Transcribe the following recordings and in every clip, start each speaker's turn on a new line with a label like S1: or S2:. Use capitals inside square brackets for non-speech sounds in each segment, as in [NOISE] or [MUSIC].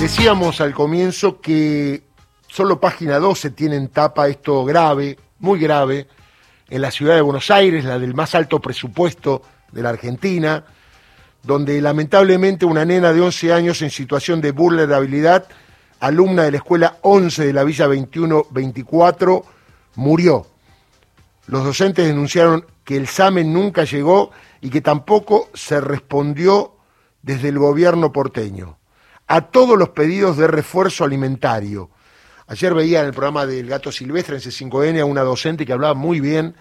S1: Decíamos al comienzo que solo página 12 tiene en tapa esto grave, muy grave, en la ciudad de Buenos Aires, la del más alto presupuesto de la Argentina, donde lamentablemente una nena de 11 años en situación de vulnerabilidad, alumna de la escuela 11 de la Villa 21-24, murió. Los docentes denunciaron que el SAME nunca llegó y que tampoco se respondió desde el gobierno porteño a todos los pedidos de refuerzo alimentario. Ayer veía en el programa del Gato Silvestre en C5N a una docente que hablaba muy bien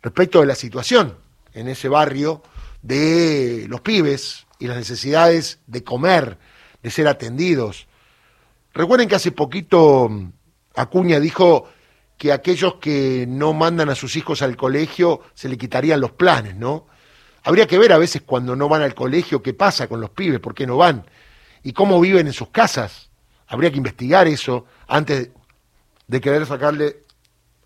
S1: respecto de la situación en ese barrio de los pibes y las necesidades de comer, de ser atendidos. Recuerden que hace poquito mm, Acuña dijo que aquellos que no mandan a sus hijos al colegio se le quitarían los planes, ¿no? Habría que ver a veces cuando no van al colegio qué pasa con los pibes, por qué no van y cómo viven en sus casas. Habría que investigar eso antes de querer sacarle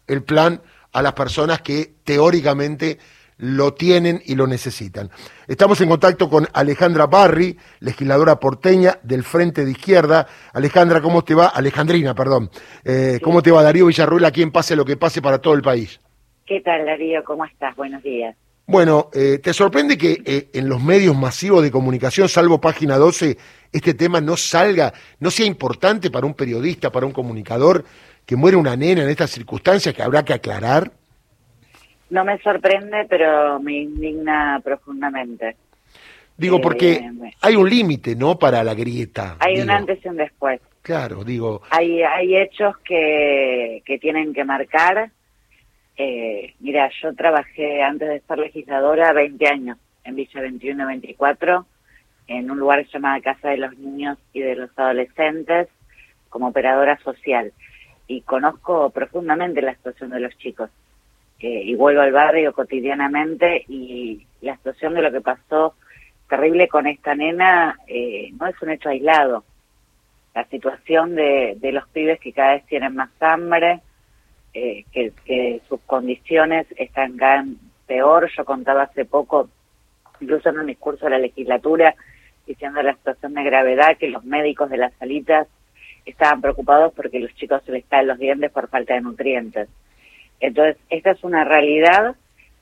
S1: el plan a las personas que teóricamente lo tienen y lo necesitan. Estamos en contacto con Alejandra Barri, legisladora porteña del Frente de Izquierda. Alejandra, ¿cómo te va? Alejandrina, perdón. Eh, ¿Cómo te va Darío Villarruel, a quien pase lo que pase para todo el país?
S2: ¿Qué tal, Darío? ¿Cómo estás? Buenos días.
S1: Bueno, eh, ¿te sorprende que eh, en los medios masivos de comunicación, salvo página 12, este tema no salga, no sea importante para un periodista, para un comunicador, que muere una nena en estas circunstancias que habrá que aclarar?
S2: No me sorprende, pero me indigna profundamente.
S1: Digo, porque eh, hay un límite, ¿no? Para la grieta.
S2: Hay un antes y un después.
S1: Claro, digo.
S2: Hay, hay hechos que, que tienen que marcar. Eh, mira, yo trabajé antes de ser legisladora 20 años en Villa 21-24, en un lugar llamado Casa de los Niños y de los Adolescentes, como operadora social. Y conozco profundamente la situación de los chicos y vuelvo al barrio cotidianamente y la situación de lo que pasó terrible con esta nena eh, no es un hecho aislado. La situación de, de los pibes que cada vez tienen más hambre, eh, que, sus condiciones están cada peor. Yo contaba hace poco, incluso en un discurso de la legislatura, diciendo la situación de gravedad, que los médicos de las salitas estaban preocupados porque los chicos se les caen los dientes por falta de nutrientes. Entonces, esta es una realidad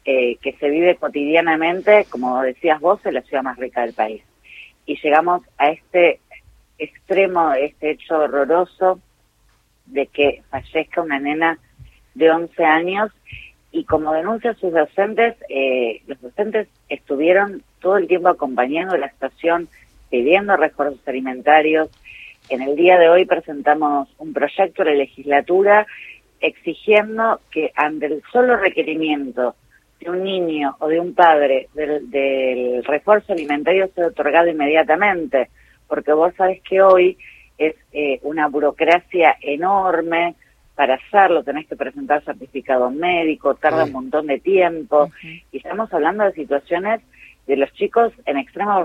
S2: eh, que se vive cotidianamente, como decías vos, en la ciudad más rica del país. Y llegamos a este extremo, este hecho horroroso de que fallezca una nena de 11 años y como denuncian sus docentes, eh, los docentes estuvieron todo el tiempo acompañando la situación, pidiendo refuerzos alimentarios. En el día de hoy presentamos un proyecto de legislatura exigiendo que ante el solo requerimiento de un niño o de un padre del, refuerzo alimentario sea otorgado inmediatamente, porque vos sabés que hoy es eh, una burocracia enorme para hacerlo, tenés que presentar certificado médico, tarda un montón de tiempo, y estamos hablando de situaciones de los chicos en extrema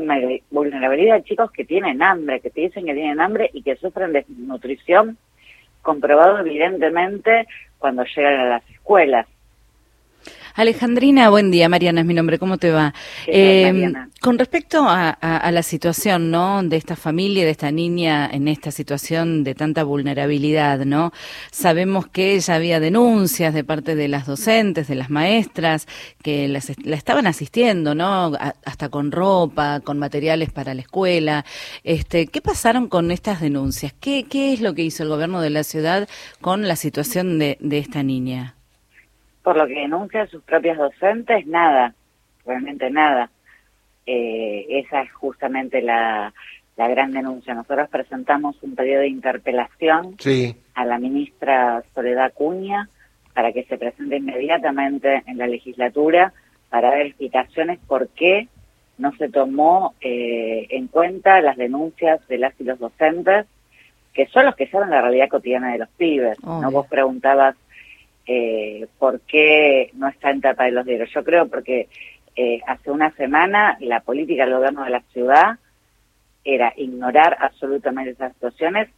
S2: vulnerabilidad, chicos que tienen hambre, que te dicen que tienen hambre y que sufren desnutrición comprobado evidentemente cuando llegan a las escuelas.
S3: Alejandrina, buen día. Mariana es mi nombre. ¿Cómo te va? Eh, con respecto a, la situación, ¿no? De esta familia, de esta niña en esta situación de tanta vulnerabilidad, ¿no? Sabemos que ya había denuncias de parte de las docentes, de las maestras, que la estaban asistiendo, ¿no? hasta con ropa, con materiales para la escuela. Este, ¿qué pasaron con estas denuncias? ¿Qué, qué es lo que hizo el gobierno de la ciudad con la situación de esta niña?
S2: Por lo que denuncian sus propios docentes, nada, realmente nada. Eh, esa es justamente la, la gran denuncia. Nosotros presentamos un pedido de interpelación a la ministra Soledad Cuña para que se presente inmediatamente en la legislatura para dar explicaciones por qué no se tomó eh, en cuenta las denuncias de las y los docentes, que son los que saben la realidad cotidiana de los pibes. No vos preguntabas eh, por qué no está en tapa de los diarios. Yo creo porque eh, hace una semana la política del gobierno de la ciudad era ignorar absolutamente esas situaciones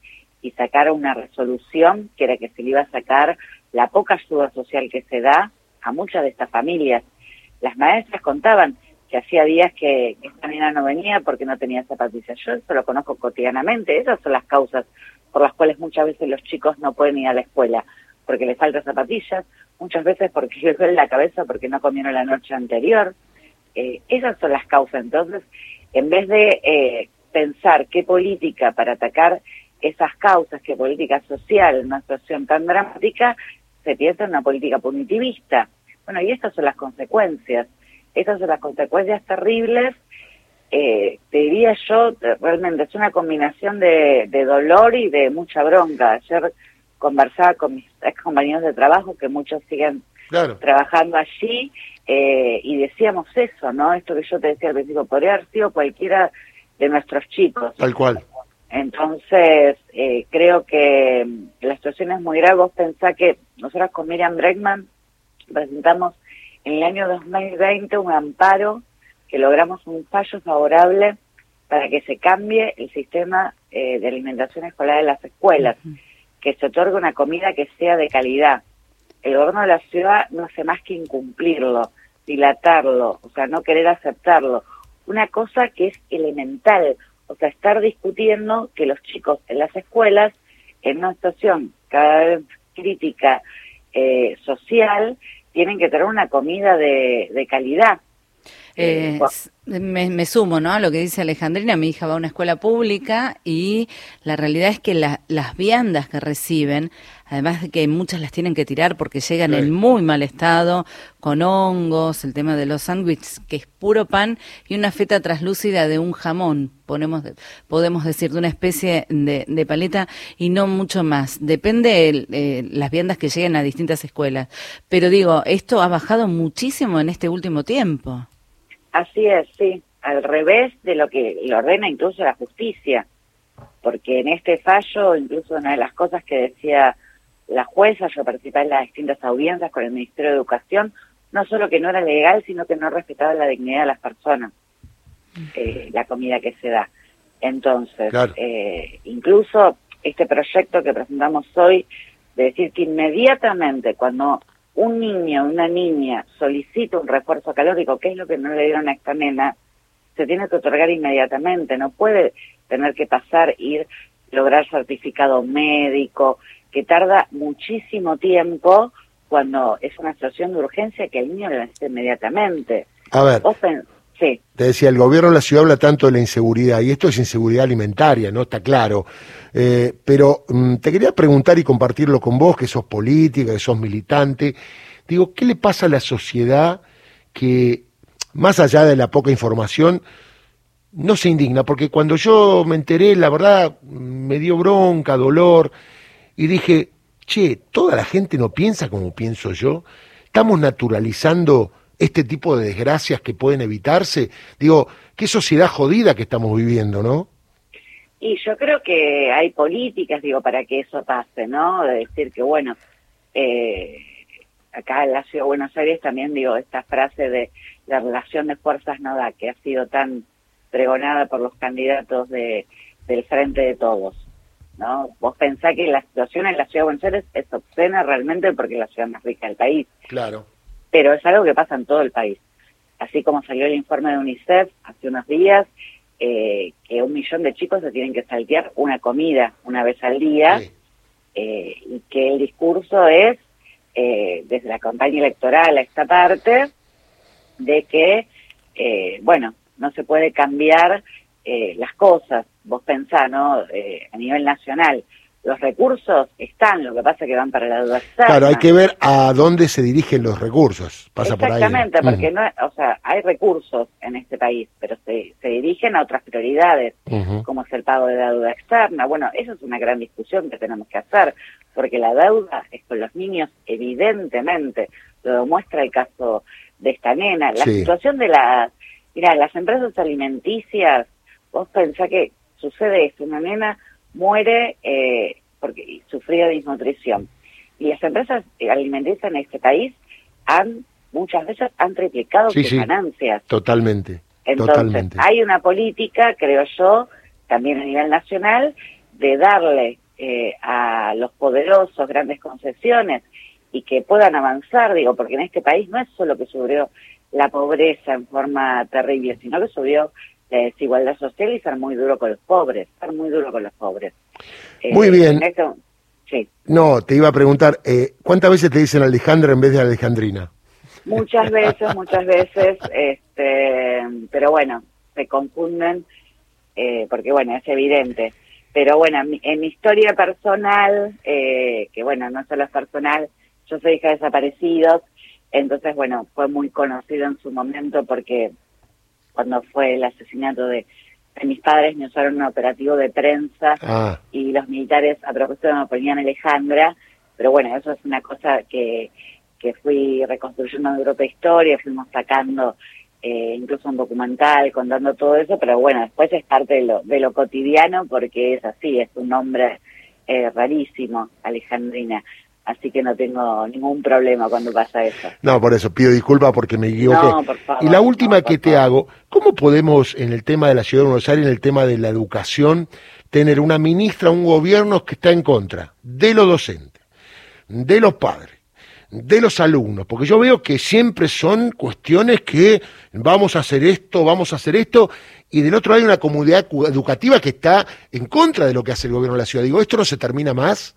S2: y sacar una resolución que era que se le iba a sacar la poca ayuda social que se da a muchas de estas familias. Las maestras contaban que hacía días que, esta nena no venía porque no tenía zapatillas. Yo eso lo conozco cotidianamente, esas son las causas por las cuales muchas veces los chicos no pueden ir a la escuela, porque les faltan zapatillas, muchas veces porque [LAUGHS] les duele la cabeza porque no comieron la noche anterior. Eh, esas son las causas. Entonces, en vez de eh, pensar qué política para atacar esas causas, qué política social una situación tan dramática, se piensa en una política punitivista. Bueno, y estas son las consecuencias. Estas son las consecuencias terribles. Eh, te diría yo, realmente es una combinación de, dolor y de mucha bronca. Ayer conversaba con mis ex compañeros de trabajo, que muchos siguen trabajando allí, eh, y decíamos eso, ¿no? Esto que yo te decía al principio, podría haber sido cualquiera de nuestros chicos.
S1: Tal cual.
S2: Entonces, eh, creo que la situación es muy grave. Vos pensá que nosotros con Miriam Bregman presentamos en el año 2020 un amparo que logramos un fallo favorable para que se cambie el sistema eh, de alimentación escolar de las escuelas, que se otorgue una comida que sea de calidad. El gobierno de la ciudad no hace más que incumplirlo, dilatarlo, o sea, no querer aceptarlo. Una cosa que es elemental, o sea, estar discutiendo que los chicos en las escuelas, en una situación cada vez crítica eh, social, tienen que tener una comida de, de calidad.
S3: Eh, me, sumo ¿no? a lo que dice Alejandrina. Mi hija va a una escuela pública y la realidad es que las viandas que reciben, además de que muchas las tienen que tirar porque llegan en muy mal estado, con hongos, el tema de los sándwiches, que es puro pan, y una feta traslúcida de un jamón, ponemos, podemos decir, de una especie de, paleta y no mucho más. Depende eh, las viandas que lleguen a distintas escuelas. Pero digo, esto ha bajado muchísimo en este último tiempo.
S2: Así es, sí, al revés de lo que le ordena incluso la justicia, porque en este fallo, incluso una de las cosas que decía la jueza, yo participé en las distintas audiencias con el Ministerio de Educación, no solo que no era legal, sino que no respetaba la dignidad de las personas, eh, la comida que se da. Entonces, eh, incluso este proyecto que presentamos hoy, de decir que inmediatamente cuando un niño o una niña solicita un refuerzo calórico, que es lo que no le dieron a esta nena, se tiene que otorgar inmediatamente, no puede tener que pasar, ir, lograr certificado médico, que tarda muchísimo tiempo cuando es una situación de urgencia que el niño le necesita inmediatamente.
S1: A ver, te decía, el gobierno de la ciudad habla tanto de la inseguridad, y esto es inseguridad alimentaria, ¿no? Está claro. Eh, pero mm, te quería preguntar y compartirlo con vos, que sos política, que sos militante. Digo, ¿qué le pasa a la sociedad que, más allá de la poca información, no se indigna? Porque cuando yo me enteré, la verdad, me dio bronca, dolor, y dije, che, toda la gente no piensa como pienso yo. Estamos naturalizando este tipo de desgracias que pueden evitarse. Digo, qué sociedad jodida que estamos viviendo, ¿no?
S2: Y yo creo que hay políticas, digo, para que eso pase, ¿no? De decir que, bueno, eh, acá en la Ciudad de Buenos Aires también, digo, esta frase de la relación de fuerzas no da, que ha sido tan pregonada por los candidatos de, del Frente de Todos, ¿no? Vos pensás que la situación en la Ciudad de Buenos Aires es obscena realmente porque es la ciudad más rica del país.
S1: Claro.
S2: Pero es algo que pasa en todo el país. Así como salió el informe de UNICEF hace unos días, eh, que un millón de chicos se tienen que saltear una comida una vez al día eh, y que el discurso es, eh, desde la campaña electoral a esta parte, de que, bueno, no se puede cambiar las cosas. Vos pensás, ¿no? a nivel nacional, los recursos están, lo que pasa es que van para la deuda
S1: Claro, hay que ver a dónde se dirigen los recursos. Pasa
S2: Exactamente, porque no, o sea, hay recursos en este país, pero se, se dirigen a otras prioridades, como es el pago de la deuda externa. Bueno, eso es una gran discusión que tenemos que hacer, porque la deuda es con los niños, evidentemente, lo demuestra el caso de esta nena. La situación de las, mira, las empresas alimenticias, vos pensás que sucede esto, una nena muere eh, porque sufría desnutrición. Y las empresas alimenticias en este país han muchas veces han triplicado sus ganancias.
S1: Totalmente.
S2: Entonces, hay una política, creo yo, también a nivel nacional, de darle eh, a los poderosos grandes concesiones y que puedan avanzar, digo, porque en este país no es solo que sufrió la pobreza en forma terrible, sino que subió la desigualdad social y ser muy duro con los pobres, ser muy duro con los pobres.
S1: Muy bien. sí. No, te iba a preguntar, eh, ¿cuántas veces te dicen Alejandra en vez de Alejandrina?
S2: Muchas veces, muchas veces, este, pero bueno, se confunden eh, porque bueno, es evidente. Pero bueno, en mi, historia personal, eh, que bueno, no solo es personal, yo soy hija de desaparecidos, entonces bueno, fue muy conocido en su momento porque cuando fue el asesinato de, mis padres me usaron un operativo de prensa ah. y los militares a propósito me ponían Alejandra, pero bueno, eso es una cosa que, que fui reconstruyendo en Europa Historia, fuimos sacando eh, incluso un documental contando todo eso, pero bueno, después es parte de lo, de lo cotidiano porque es así, es un nombre eh, rarísimo, Alejandrina. Así que no tengo ningún problema cuando pasa eso.
S1: No, por eso pido disculpas porque me equivoqué. No, por favor, y la última que te hago, ¿cómo podemos en el tema de la ciudad de Buenos Aires, en el tema de la educación, tener una ministra, un gobierno que está en contra de los docentes, de los padres, de los alumnos, porque yo veo que siempre son cuestiones que vamos a hacer esto, vamos a hacer esto, y del otro hay una comunidad educativa que está en contra de lo que hace el gobierno de la ciudad. Digo, ¿esto no se termina más?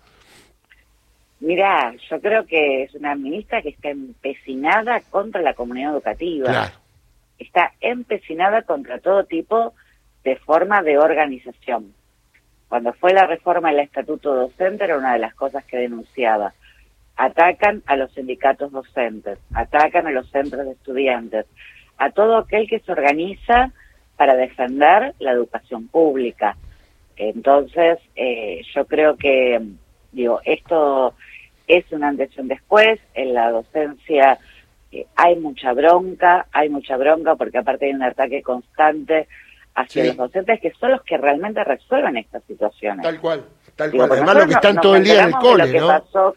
S2: Mira, yo creo que es una ministra que está empecinada contra la comunidad educativa. Está empecinada contra todo tipo de forma de organización. Cuando fue la reforma del estatuto docente era una de las cosas que denunciaba atacan a los sindicatos docentes, atacan a los centros de estudiantes, a todo aquel que se organiza para defender la educación pública. Entonces, eh, yo creo que, digo, esto es una antes y un después. En la docencia eh, hay mucha bronca, hay mucha bronca porque aparte hay un ataque constante hacia los docentes que son los que realmente resuelven estas situaciones.
S1: Tal cual, tal cual. Además, lo que están todo el día en el cole, ¿no?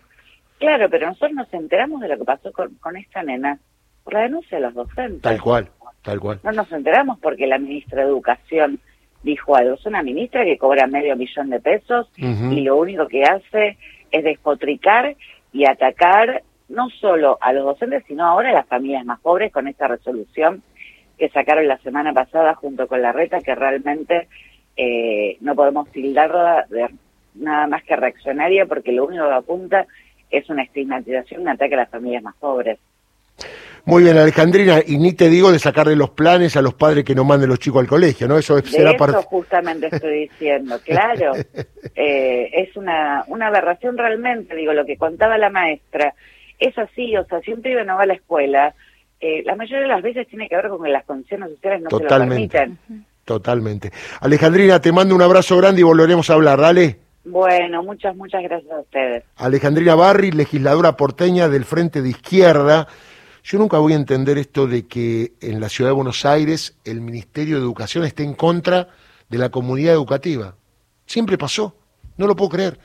S2: Claro, pero nosotros nos enteramos de lo que pasó con, esta nena por la denuncia de los docentes.
S1: Tal cual, tal cual.
S2: No nos enteramos porque la ministra de Educación dijo algo. Es una ministra que cobra medio millón de pesos y lo único que hace es despotricar y atacar no solo a los docentes, sino ahora a las familias más pobres con esta resolución que sacaron la semana pasada junto con la reta, que realmente eh, no podemos tildarla de nada más que reaccionaria porque lo único que apunta es una estigmatización, un ataque a las familias más pobres.
S1: Muy bien, Alejandrina, y ni te digo de sacarle los planes a los padres que no manden los chicos al colegio, ¿no?
S2: Eso será de eso justamente estoy diciendo, [LAUGHS] claro. Eh, es una, una aberración realmente, digo, lo que contaba la maestra. Es así, o sea, si un pibe no va a la escuela, eh, la mayoría de las veces tiene que ver con que las condiciones sociales no se lo permiten.
S1: Totalmente. Alejandrina, te mando un abrazo grande y volveremos a hablar, dale.
S2: Bueno, muchas, muchas gracias a ustedes.
S1: Alejandrina Barri, legisladora porteña del Frente de Izquierda. Yo nunca voy a entender esto de que en la ciudad de Buenos Aires el Ministerio de Educación esté en contra de la comunidad educativa. Siempre pasó, no lo puedo creer.